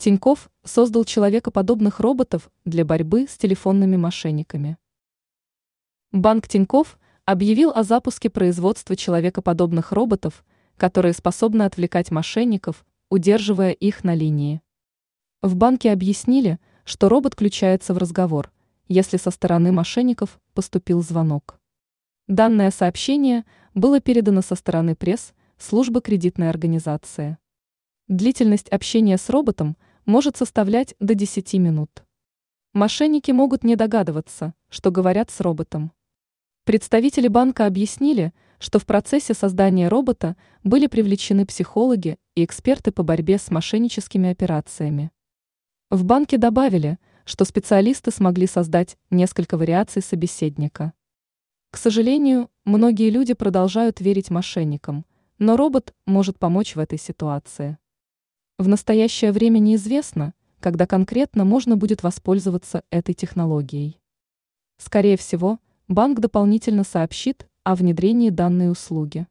Тиньков создал человекоподобных роботов для борьбы с телефонными мошенниками. Банк Тиньков объявил о запуске производства человекоподобных роботов, которые способны отвлекать мошенников, удерживая их на линии. В банке объяснили, что робот включается в разговор, если со стороны мошенников поступил звонок. Данное сообщение было передано со стороны пресс службы кредитной организации. Длительность общения с роботом – может составлять до 10 минут. Мошенники могут не догадываться, что говорят с роботом. Представители банка объяснили, что в процессе создания робота были привлечены психологи и эксперты по борьбе с мошенническими операциями. В банке добавили, что специалисты смогли создать несколько вариаций собеседника. К сожалению, многие люди продолжают верить мошенникам, но робот может помочь в этой ситуации. В настоящее время неизвестно, когда конкретно можно будет воспользоваться этой технологией. Скорее всего, банк дополнительно сообщит о внедрении данной услуги.